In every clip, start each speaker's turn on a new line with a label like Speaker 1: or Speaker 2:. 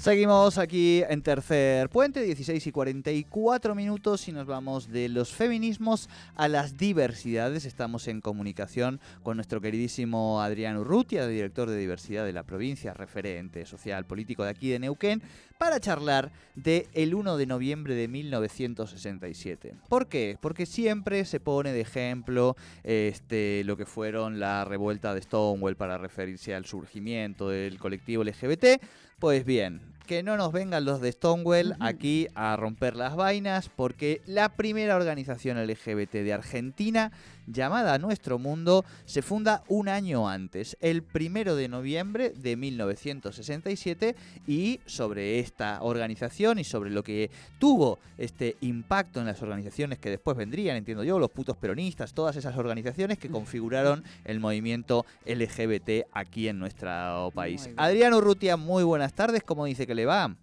Speaker 1: Seguimos aquí en Tercer Puente, 16 y 44 minutos y nos vamos de los feminismos a las diversidades. Estamos en comunicación con nuestro queridísimo Adrián Urrutia, director de diversidad de la provincia, referente social político de aquí de Neuquén, para charlar de el 1 de noviembre de 1967. ¿Por qué? Porque siempre se pone de ejemplo este, lo que fueron la revuelta de Stonewall para referirse al surgimiento del colectivo LGBT. Pues bien, que no nos vengan los de Stonewall aquí a romper las vainas, porque la primera organización LGBT de Argentina, llamada Nuestro Mundo, se funda un año antes, el primero de noviembre de 1967, y sobre esta organización y sobre lo que tuvo este impacto en las organizaciones que después vendrían, entiendo yo, los putos peronistas, todas esas organizaciones que configuraron el movimiento LGBT aquí en nuestro país. Adriano Urrutia, muy buenas tardes, ¿cómo dice que le va?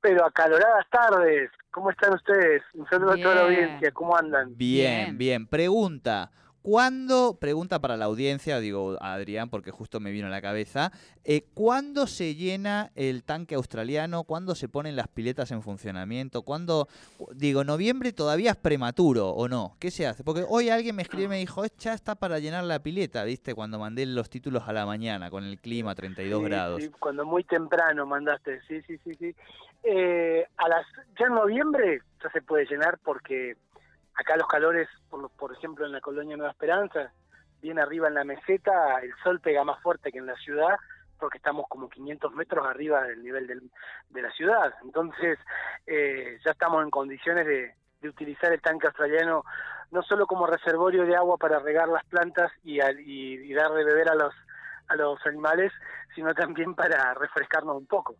Speaker 2: Pero acaloradas tardes, ¿cómo están ustedes? Un saludo a toda la audiencia, ¿cómo andan?
Speaker 1: Bien, bien. Pregunta, ¿cuándo, pregunta para la audiencia, digo a Adrián porque justo me vino a la cabeza, eh, ¿cuándo se llena el tanque australiano? ¿Cuándo se ponen las piletas en funcionamiento? ¿Cuándo, digo, noviembre todavía es prematuro o no? ¿Qué se hace? Porque hoy alguien me escribe y me dijo, ya está para llenar la pileta, ¿viste? Cuando mandé los títulos a la mañana con el clima 32
Speaker 2: Sí,
Speaker 1: grados.
Speaker 2: sí, cuando muy temprano mandaste, sí, sí, sí, sí. Eh, a las ya en noviembre ya se puede llenar porque acá los calores, por, por ejemplo en la colonia Nueva Esperanza, bien arriba en la meseta, el sol pega más fuerte que en la ciudad porque estamos como 500 metros arriba del nivel del- de la ciudad. Entonces eh, ya estamos en condiciones de, de utilizar el tanque australiano no solo como reservorio de agua para regar las plantas y, y dar de beber a los a los animales, sino también para refrescarnos un poco.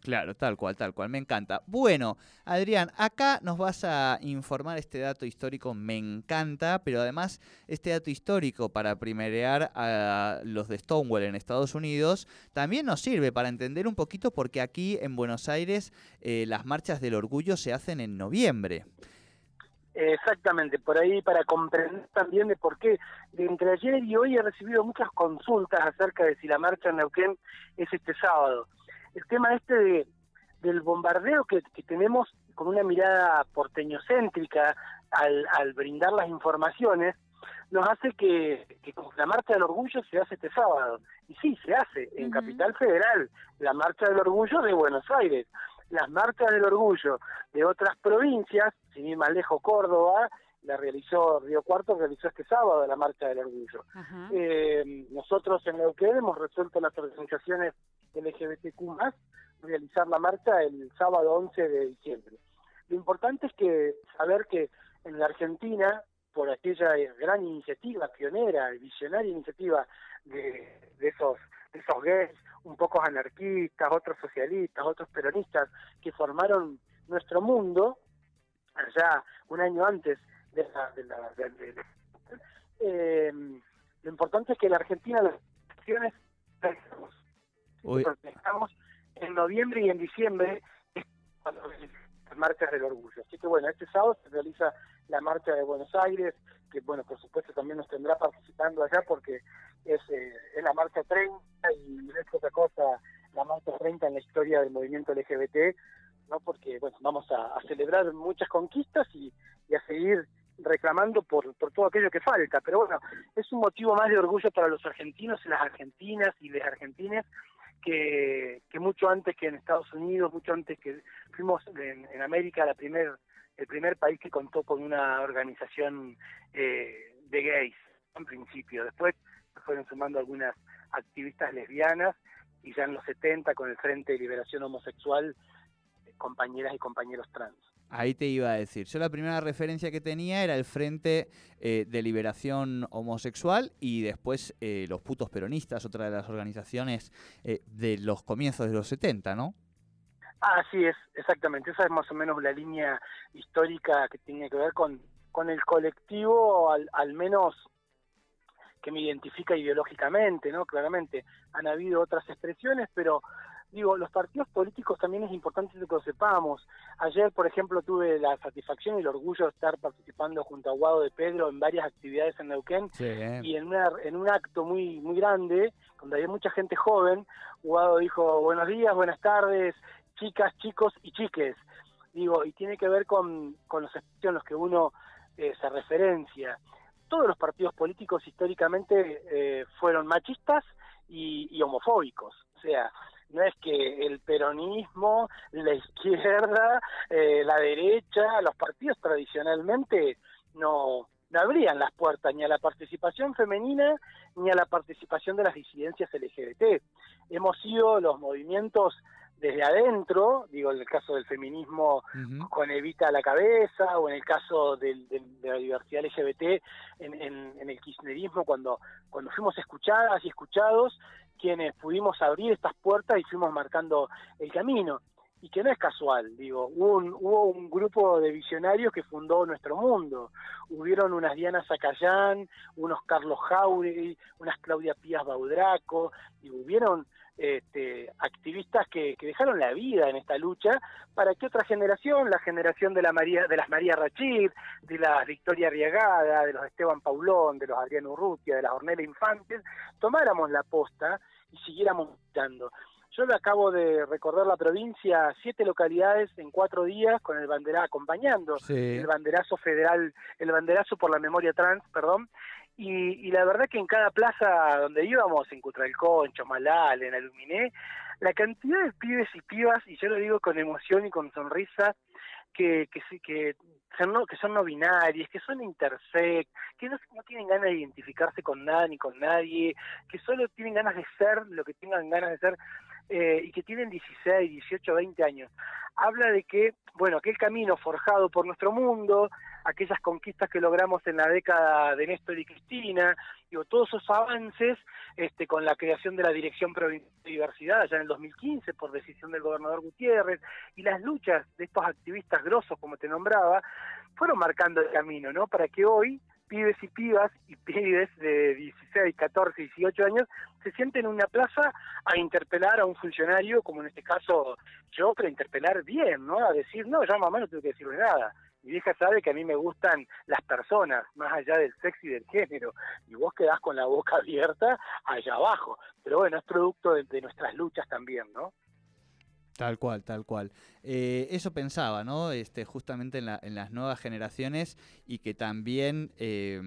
Speaker 1: Claro, tal cual, tal cual, me encanta. Bueno, Adrián, acá nos vas a informar este dato histórico, me encanta, pero además este dato histórico para primerear a los de Stonewall en Estados Unidos también nos sirve para entender un poquito porque aquí en Buenos Aires eh, las marchas del orgullo se hacen en noviembre.
Speaker 2: Exactamente, por ahí para comprender también de por qué de entre ayer y hoy he recibido muchas consultas acerca de si la marcha en Neuquén es este sábado. El tema este de, del bombardeo que, que tenemos con una mirada porteñocéntrica al, al brindar las informaciones, nos hace que, que la marcha del orgullo se hace este sábado. Y sí, se hace en. Capital Federal, la marcha del orgullo de Buenos Aires. Las marchas del orgullo de otras provincias, sin ir más lejos, Córdoba, la realizó Río Cuarto, realizó este sábado la marcha del orgullo. Eh, nosotros en Neuquén hemos resuelto las organizaciones LGBTQ+, realizar la marcha el sábado 11 de diciembre. Lo importante es que saber que en la Argentina, por aquella gran iniciativa pionera y visionaria iniciativa de, de esos de esos gays, un pocos anarquistas, otros socialistas, otros peronistas, que formaron nuestro mundo, allá un año antes de la... De la de- eh, lo importante es que en la Argentina las elecciones
Speaker 1: Uy.
Speaker 2: estamos en noviembre y en diciembre las marchas del orgullo. Así que bueno, este sábado se realiza la marcha de Buenos Aires, que bueno, por supuesto también nos tendrá participando allá porque es, eh, es la marcha 30 y no es otra cosa la marcha 30 en la historia del movimiento LGBT, ¿no? Porque bueno, vamos a, a celebrar muchas conquistas y, y a seguir reclamando por, por todo aquello que falta. Pero bueno, es un motivo más de orgullo para los argentinos y las argentinas y las argentinas que, que mucho antes que en Estados Unidos, mucho antes que fuimos en, en América la primer, el primer país que contó con una organización eh, de gays, en principio. Después fueron sumando algunas activistas lesbianas y ya en los 70 con el Frente de Liberación Homosexual, compañeras y compañeros trans.
Speaker 1: Ahí te iba a decir. Yo la primera referencia que tenía era el Frente eh, de Liberación Homosexual y después eh, los putos peronistas, otra de las organizaciones eh, de los comienzos de los 70, ¿no?
Speaker 2: Así es, exactamente. Esa es más o menos la línea histórica que tiene que ver con, con el colectivo, al, al menos que me identifica ideológicamente, ¿no? Claramente han habido otras expresiones, pero digo, los partidos políticos también es importante que lo sepamos. Ayer, por ejemplo, tuve la satisfacción y el orgullo de estar participando junto a Guado de Pedro en varias actividades en Neuquén y en, una, en un acto muy muy grande, donde había mucha gente joven, Guado dijo, buenos días, buenas tardes, chicas, chicos y chiques. Digo, y tiene que ver con, con los en los que uno eh, se referencia. Todos los partidos políticos históricamente eh, fueron machistas y, y homofóbicos. O sea, no es que el peronismo, la izquierda, eh, la derecha, los partidos tradicionalmente no, no abrían las puertas ni a la participación femenina ni a la participación de las disidencias LGBT. Hemos sido los movimientos desde adentro, digo, en el caso del feminismo con Evita a la cabeza, o en el caso de la diversidad LGBT, en, en, el kirchnerismo, cuando, cuando fuimos escuchadas y escuchados, quienes pudimos abrir estas puertas y fuimos marcando el camino. Y que no es casual, digo, hubo un, hubo un grupo de visionarios que fundó nuestro mundo. Hubieron unas Diana Zacayán, unos Carlos Jauregui, unas Claudia Pías Baudraco, y hubieron este, activistas que, que, dejaron la vida en esta lucha para que otra generación, la generación de la María, de las María Rachid, de la Victoria Arriagada, de los Esteban Paulón, de los Adriano Urrutia, de las Ornella Infantes, tomáramos la posta y siguiéramos luchando. Yo le acabo de recorrer la provincia, siete localidades en cuatro días con el banderazo, acompañando el banderazo federal, el banderazo por la memoria trans, perdón, y, la verdad que en cada plaza donde íbamos, en Cutralcó, en Chomalal, en Aluminé, la cantidad de pibes y pibas, y yo lo digo con emoción y con sonrisa, que, que, que, son, no, que son no binarias, que son intersex, que no, no tienen ganas de identificarse con nada ni con nadie, que solo tienen ganas de ser lo que tengan ganas de ser eh, y que tienen 16, 18, 20 años. Habla de que, bueno, aquel camino forjado por nuestro mundo, aquellas conquistas que logramos en la década de Néstor y Cristina, digo, todos esos avances este, con la creación de la Dirección Provincial de Diversidad allá en el 2015 por decisión del gobernador Gutiérrez y las luchas de estos activistas grosos, como te nombraba, fueron marcando el camino, ¿no? Para que hoy pibes y pibas y pibes de 16, 14, 18 años se sienten en una plaza a interpelar a un funcionario, como en este caso yo, pero interpelar bien, ¿no? A decir, no, ya mamá no tengo que decirle nada. Mi vieja sabe que a mí me gustan las personas, más allá del sexo y del género, y vos quedás con la boca abierta allá abajo. Pero bueno, es producto de nuestras luchas también, ¿no?
Speaker 1: Tal cual, tal cual. Eh, eso pensaba, ¿no? Este, justamente en, la, en, las nuevas generaciones y que también eh,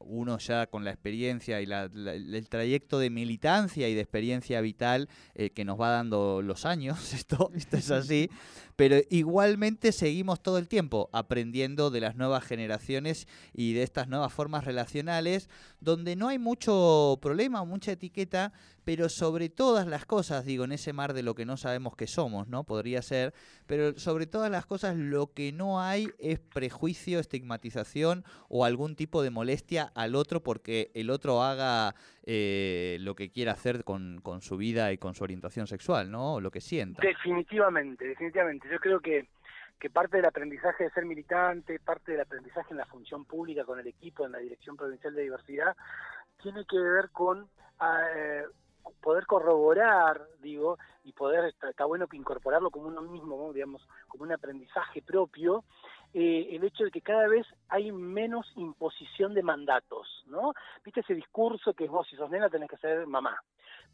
Speaker 1: uno ya con la experiencia y el trayecto de militancia y de experiencia vital eh, que nos va dando los años, esto, esto es así, pero igualmente seguimos todo el tiempo aprendiendo de las nuevas generaciones y de estas nuevas formas relacionales, donde no hay mucho problema, mucha etiqueta, pero sobre todas las cosas, digo, en ese mar de lo que no sabemos que somos, ¿no? Podría ser, pero sobre todas las cosas lo que no hay es prejuicio, estigmatización o algún tipo de molestia al otro porque el otro haga eh, lo que quiera hacer con, con su vida y con su orientación sexual, ¿no? O lo que sienta.
Speaker 2: Definitivamente, definitivamente. Yo creo que que parte del aprendizaje de ser militante, parte del aprendizaje en la función pública con el equipo en la Dirección Provincial de Diversidad, tiene que ver con eh, poder corroborar, digo, y poder, está, bueno que incorporarlo como uno mismo, digamos, como un aprendizaje propio, eh, el hecho de que cada vez hay menos imposición de mandatos, ¿no? Viste ese discurso que vos si sos nena tenés que ser mamá,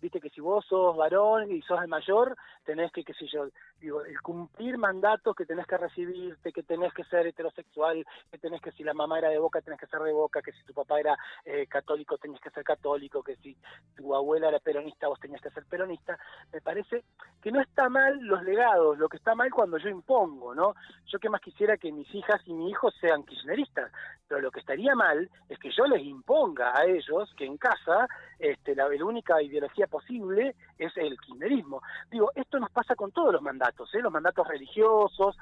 Speaker 2: viste que si vos sos varón y sos el mayor, tenés que, qué sé yo, digo, el cumplir mandatos que tenés que recibirte, que tenés que ser heterosexual, que tenés que si la mamá era de boca, tenés que ser de boca, que si tu papá era eh, católico, tenías que ser católico, que si tu abuela era peronista, vos tenías que ser peronista, me parece que no está mal los legados, lo que está mal cuando yo impongo, ¿no? Yo que más quisiera que mis hijas y mi hijo sean kirchneristas, pero lo que estaría mal es que yo les imponga a ellos que en casa este, la, única ideología posible es el kirchnerismo. Digo, esto nos pasa con todos los mandatos, ¿eh? los mandatos religiosos,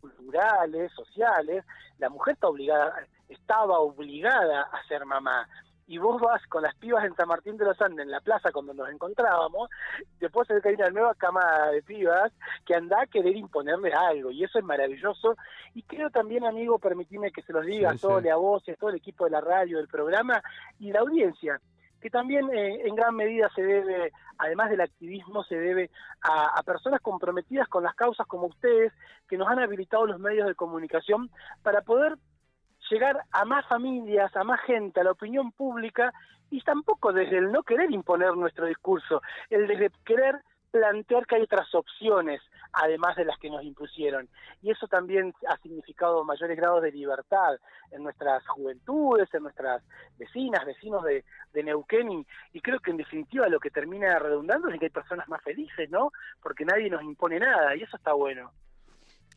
Speaker 2: culturales, sociales. La mujer está obligada, estaba obligada a ser mamá y vos vas con las pibas en San Martín de los Andes, en la plaza cuando nos encontrábamos, después se ve que hay una nueva cama de pibas que anda a querer imponerles algo, y eso es maravilloso. Y creo también, amigo, permitime que se los diga a Sole, a vos a todo el equipo de la radio, del programa, y la audiencia, que también eh, en gran medida se debe, además del activismo, se debe a, a, personas comprometidas con las causas como ustedes, que nos han habilitado los medios de comunicación para poder llegar a más familias, a más gente, a la opinión pública, y tampoco desde el no querer imponer nuestro discurso, el desde querer plantear que hay otras opciones, además de las que nos impusieron. Y eso también ha significado mayores grados de libertad en nuestras juventudes, en nuestras vecinas, vecinos de, de Neuquén, y, y, creo que en definitiva lo que termina redundando es que hay personas más felices, ¿no? Porque nadie nos impone nada, y eso está bueno.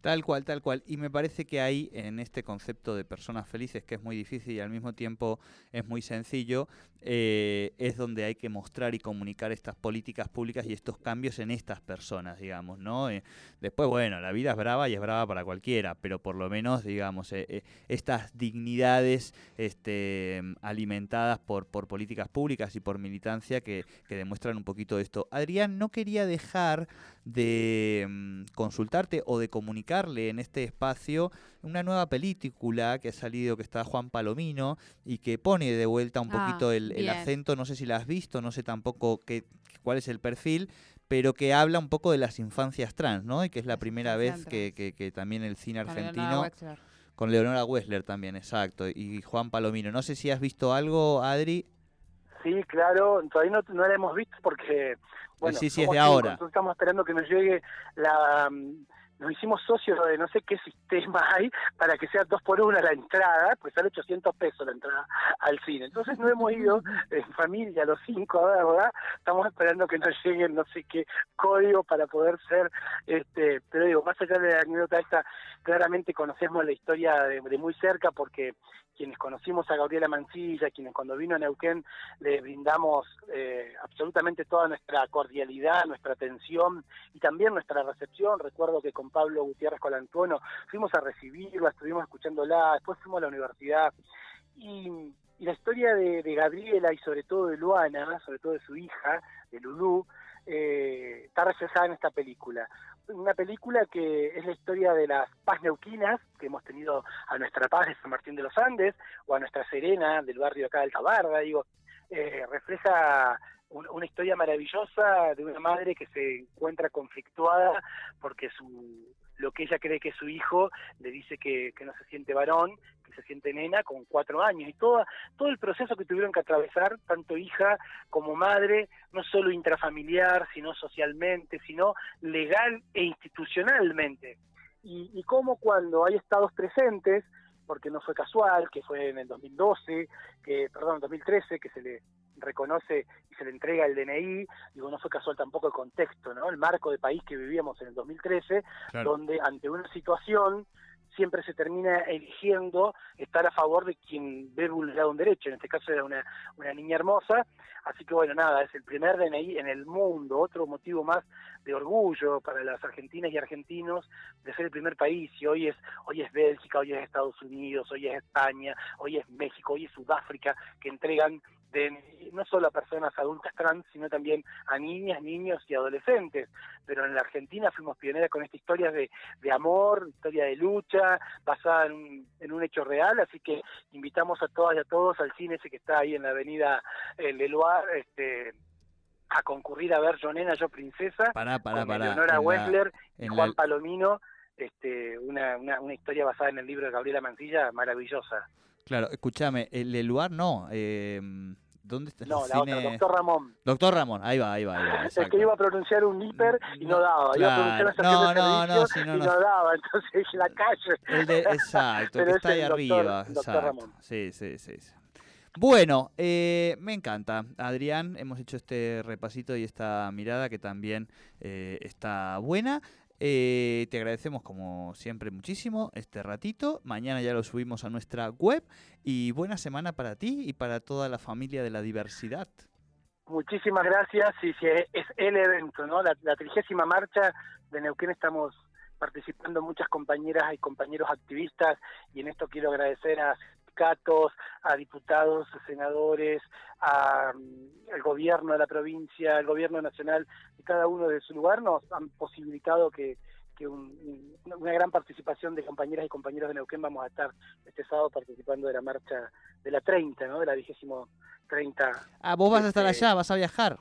Speaker 1: Tal cual, tal cual. Y me parece que hay en este concepto de personas felices, que es muy difícil y al mismo tiempo es muy sencillo, eh, es donde hay que mostrar y comunicar estas políticas públicas y estos cambios en estas personas, digamos, ¿no? Eh, después, bueno, la vida es brava y es brava para cualquiera, pero por lo menos, digamos, eh, estas dignidades este, alimentadas por, por políticas públicas y por militancia que, que demuestran un poquito esto. Adrián, no quería dejar de um, consultarte o de comunicarle en este espacio una nueva película que ha salido que está Juan Palomino y que pone de vuelta un
Speaker 3: Ah,
Speaker 1: poquito el, el acento, no sé si la has visto, no sé tampoco qué, cuál es el perfil, pero que habla un poco de las infancias trans, ¿no? Y que es la primera vez que, que- que también el cine argentino, con Leonora Wessler también, exacto, y Juan Palomino. No sé si has visto algo, Adri.
Speaker 2: Sí, claro, todavía no, no la hemos visto porque, bueno,
Speaker 1: Sí, sí, es de ahora.
Speaker 2: entonces estamos esperando que nos llegue la... Nos hicimos socios de no sé qué sistema hay para que sea dos por una la entrada, pues sale 800 pesos la entrada al cine. Entonces no hemos ido en familia los cinco, ¿verdad? Estamos esperando que nos llegue no sé qué código para poder ser, este, pero digo, más allá de la anécdota esta, claramente conocemos la historia de, de muy cerca porque quienes conocimos a Gabriela Mancilla, quienes cuando vino a Neuquén le brindamos eh, absolutamente toda nuestra cordialidad, nuestra atención y también nuestra recepción. Recuerdo que con Pablo Gutiérrez Colantuono. Fuimos a recibirla, estuvimos escuchándola, después fuimos a la universidad. Y, y la historia de, Gabriela y sobre todo de Luana, sobre todo de su hija, de Lulú, eh, está reflejada en esta película. Una película que es la historia de las paz neuquinas, que hemos tenido a nuestra paz de San Martín de los Andes, o a nuestra Serena del barrio acá de Altabarda, digo, eh, refleja un- una historia maravillosa de una madre que se encuentra conflictuada porque su lo que ella cree que es su hijo le dice que, que no se siente varón, que se siente nena con cuatro años y todo, todo el proceso que tuvieron que atravesar, tanto hija como madre, no solo intrafamiliar, sino socialmente, sino legal e institucionalmente. Y, y cómo cuando hay estados presentes, porque no fue casual, que fue en el 2012, que, perdón, en 2013, que se le reconoce y se le entrega el DNI, digo, no fue casual tampoco el contexto, ¿no? El marco de país que vivíamos en el 2013, donde ante una situación siempre se termina eligiendo estar a favor de quien ve vulnerado un derecho, en este caso era una, una niña hermosa, así que bueno, nada, es el primer DNI en el mundo, otro motivo más de orgullo para las argentinas y argentinos de ser el primer país, y hoy es, hoy es Bélgica, hoy es Estados Unidos, hoy es España, hoy es México, hoy es Sudáfrica, que entregan DNI no solo a personas adultas trans, sino también a niñas, niños y adolescentes. Pero en la Argentina fuimos pioneras con esta historia de, de amor, historia de lucha, basada en un, en un hecho real, así que invitamos a todas y a todos al cine ese que está ahí en la avenida El Leloir, este a concurrir a ver Yo Nena, Yo Princesa,
Speaker 1: En la-
Speaker 2: Wessler y Juan
Speaker 1: la-
Speaker 2: Palomino, este, una, una, una historia basada en el libro de Gabriela Mancilla, maravillosa.
Speaker 1: Claro, escúchame, el lugar no. eh, ¿Dónde está el
Speaker 2: No, la
Speaker 1: cine?
Speaker 2: otra, Doctor Ramón.
Speaker 1: Doctor Ramón, ahí va, ahí va, ahí va.
Speaker 2: El
Speaker 1: exacto.
Speaker 2: que iba a pronunciar un hiper y no,
Speaker 1: No,
Speaker 2: daba, iba a pronunciar una
Speaker 1: claro. No, no, no, no,
Speaker 2: y
Speaker 1: no.
Speaker 2: no daba, entonces la calle.
Speaker 1: El de, exacto,
Speaker 2: Pero
Speaker 1: que
Speaker 2: es
Speaker 1: está ahí
Speaker 2: el doctor-
Speaker 1: arriba.
Speaker 2: doctor
Speaker 1: exacto.
Speaker 2: Ramón.
Speaker 1: Sí, sí, sí. sí. Bueno, eh, me encanta, Adrián. Hemos hecho este repasito y esta mirada que también eh, está buena. Eh, te agradecemos como siempre muchísimo este ratito. Mañana ya lo subimos a nuestra web y buena semana para ti y para toda la familia de la diversidad.
Speaker 2: Muchísimas gracias. Sí, sí, es el evento, ¿no? La, la trigésima marcha de Neuquén estamos participando muchas compañeras y compañeros activistas y en esto quiero agradecer a sindicatos, a diputados, a senadores, a, al gobierno de la provincia, al gobierno nacional, y cada uno de su lugar nos han posibilitado que, que una gran participación de compañeras y compañeros de Neuquén vamos a estar este sábado participando de la marcha de la 30, ¿no? De la vigésimo 30.
Speaker 1: Ah, vos vas a estar
Speaker 2: este,
Speaker 1: allá, vas a viajar.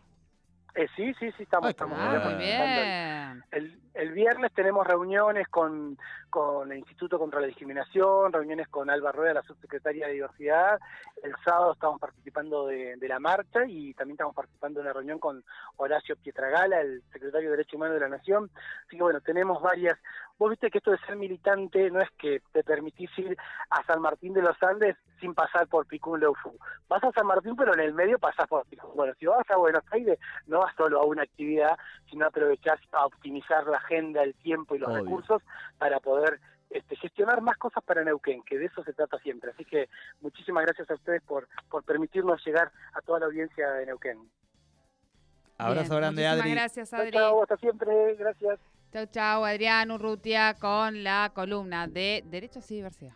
Speaker 2: Eh, sí, sí, sí, estamos.
Speaker 1: Ay,
Speaker 2: estamos
Speaker 1: ah,
Speaker 3: muy bien.
Speaker 2: El, el viernes tenemos reuniones con, con el Instituto contra la Discriminación, reuniones con Alba Rueda, la subsecretaria de Diversidad. El sábado estamos participando de, de la marcha y también estamos participando en la reunión con Horacio Pietragala, el secretario de Derecho Humano de la Nación. Así que bueno, tenemos varias. Vos viste que esto de ser militante no es que te permitís ir a San Martín de los Andes sin pasar por Picún Leufu. Vas a San Martín, pero en el medio pasás por Picún. Bueno, si vas a Buenos Aires, no vas solo a una actividad, sino aprovechás a optimizar la agenda, el tiempo y los
Speaker 1: Obvio.
Speaker 2: recursos para poder este, gestionar más cosas para Neuquén, que de eso se trata siempre. Así que muchísimas gracias a ustedes por, por permitirnos llegar a toda la audiencia de Neuquén.
Speaker 1: Abrazo
Speaker 3: Bien,
Speaker 1: grande,
Speaker 3: muchísimas
Speaker 1: Adri.
Speaker 3: gracias,
Speaker 2: Chao,
Speaker 3: Adri.
Speaker 2: chao, hasta siempre, gracias.
Speaker 3: Chau, chau, Adrián Urrutia con la columna de Derechos y Diversidad.